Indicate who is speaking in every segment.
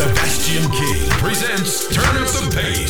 Speaker 1: Sebastian King presents Turn Up the Bass.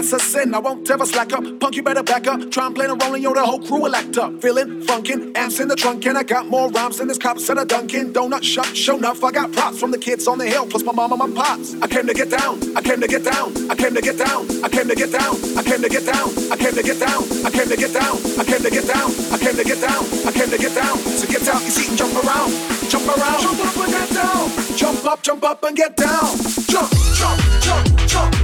Speaker 2: that's a sin. I won't ever slack up. Punk, you better back up. Try and play a role and yo, the whole crew will act up. Feeling funkin', amps in the trunk, and I got more rhymes than this cops at a Dunkin' Donut shop. Show enough, I got props from the kids on the hill, plus my mom and my pops. I came to get down, I came to get down, I came to get down, I came to get down, I came to get down, I came to get down, I came to get down, I came to get down, I came to get down, I came to get down. So get down, you see and jump around, jump around, jump up and get down, jump up, jump up and get down, jump, jump, jump, jump,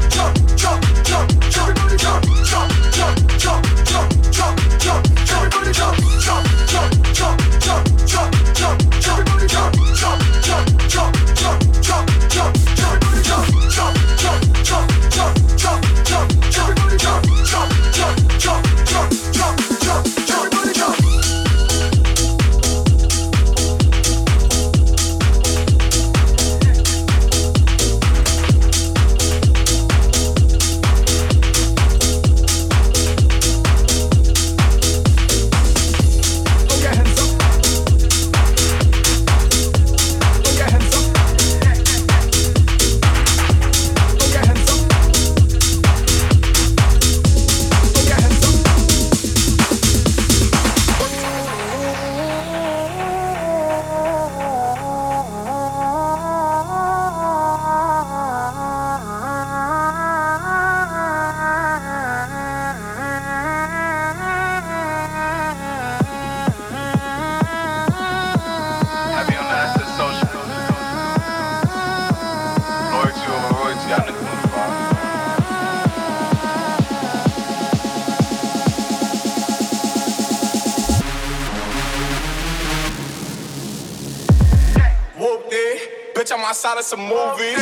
Speaker 3: outside of some movie.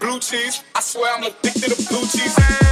Speaker 3: Blue cheese. I swear I'm addicted to blue cheese.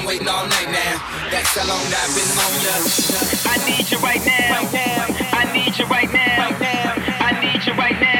Speaker 4: Been waiting all night now. That's how long I've been on ya. I need you right now. I need you right now. I need you right now.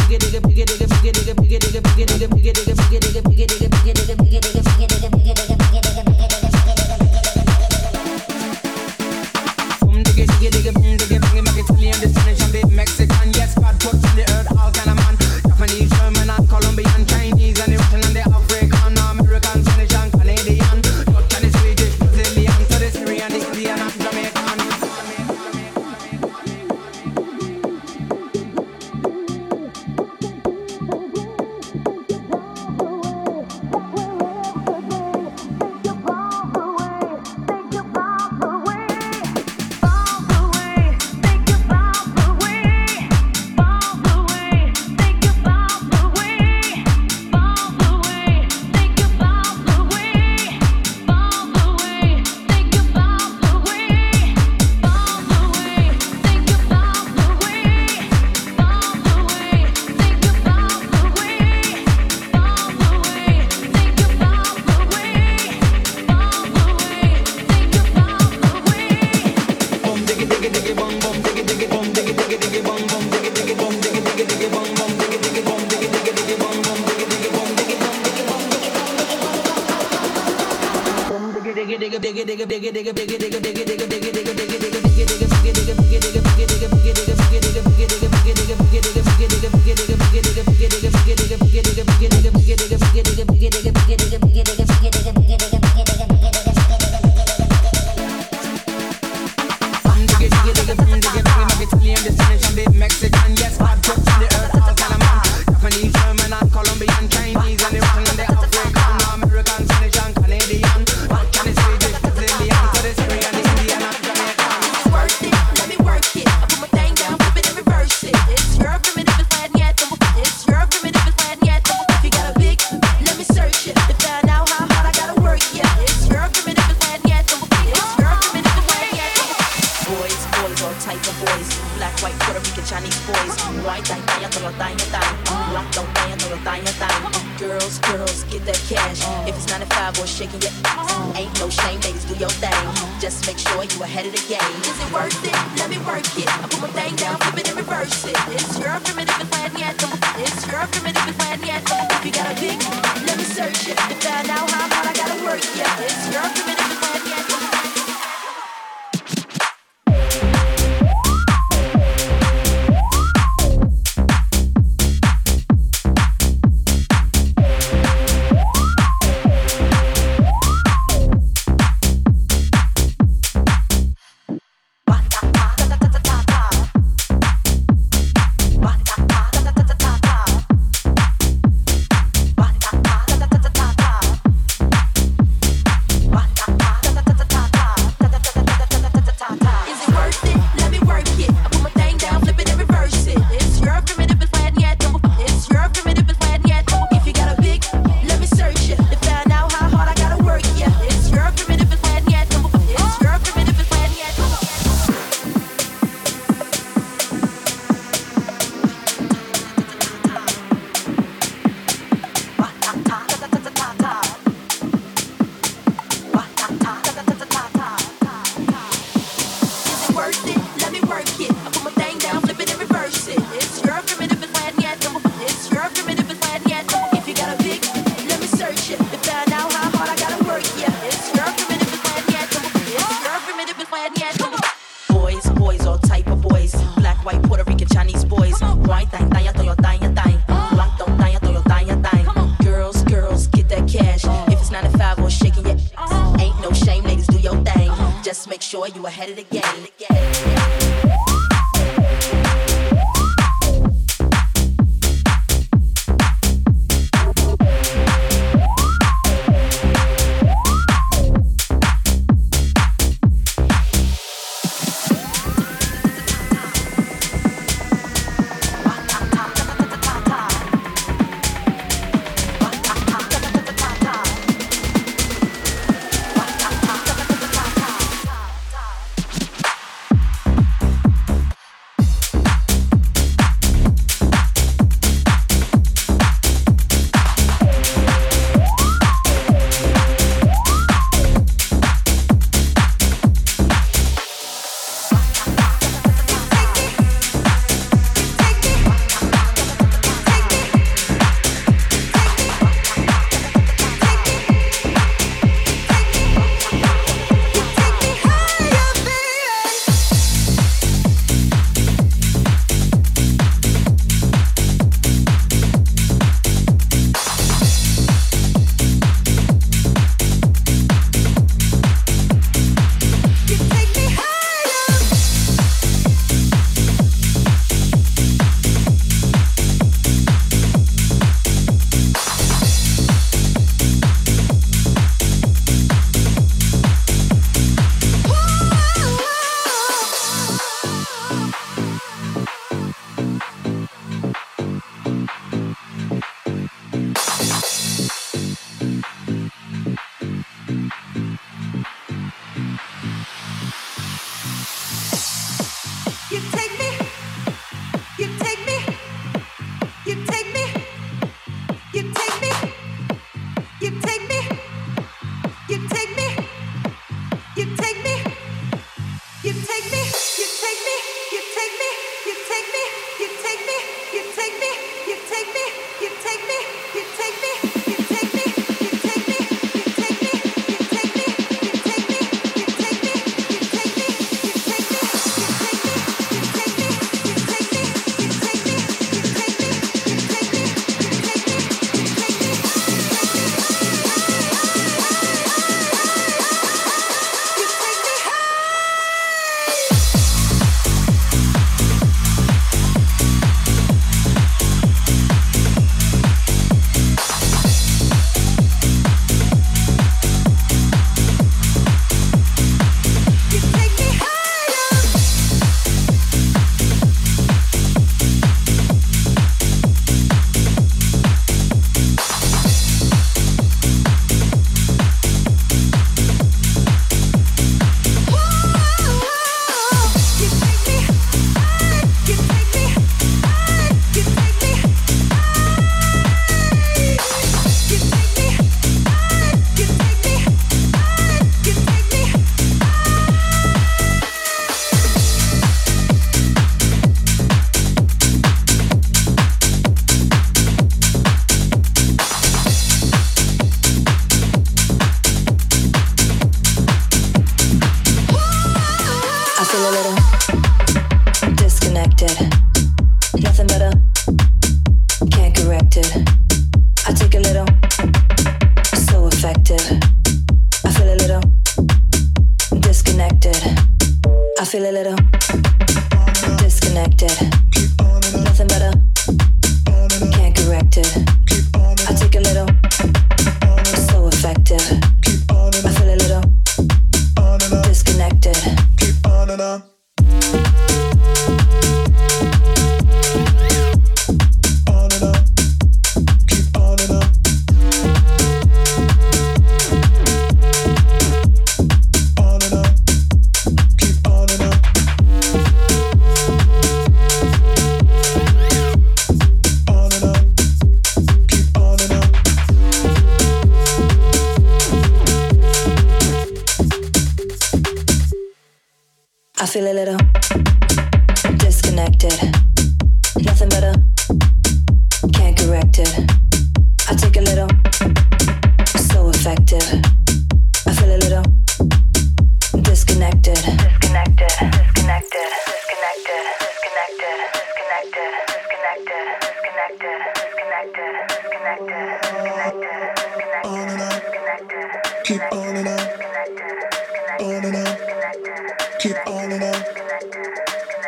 Speaker 4: ahead of the game.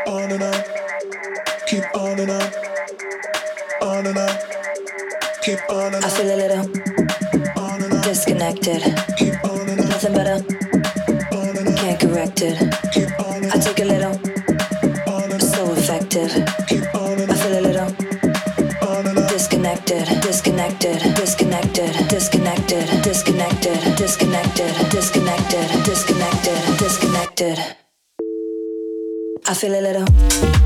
Speaker 4: on and on, keep on and on, on and on, keep on and
Speaker 5: on. I feel
Speaker 6: a little disconnected. Nothing better. feel a little.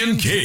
Speaker 6: The
Speaker 7: bass.